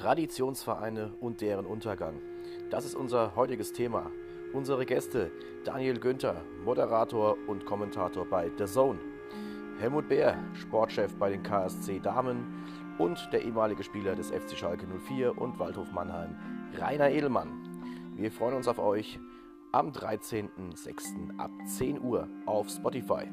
Traditionsvereine und deren Untergang. Das ist unser heutiges Thema. Unsere Gäste Daniel Günther, Moderator und Kommentator bei The Zone. Helmut Bär, Sportchef bei den KSC Damen und der ehemalige Spieler des FC Schalke 04 und Waldhof Mannheim, Rainer Edelmann. Wir freuen uns auf euch am 13.06. ab 10 Uhr auf Spotify.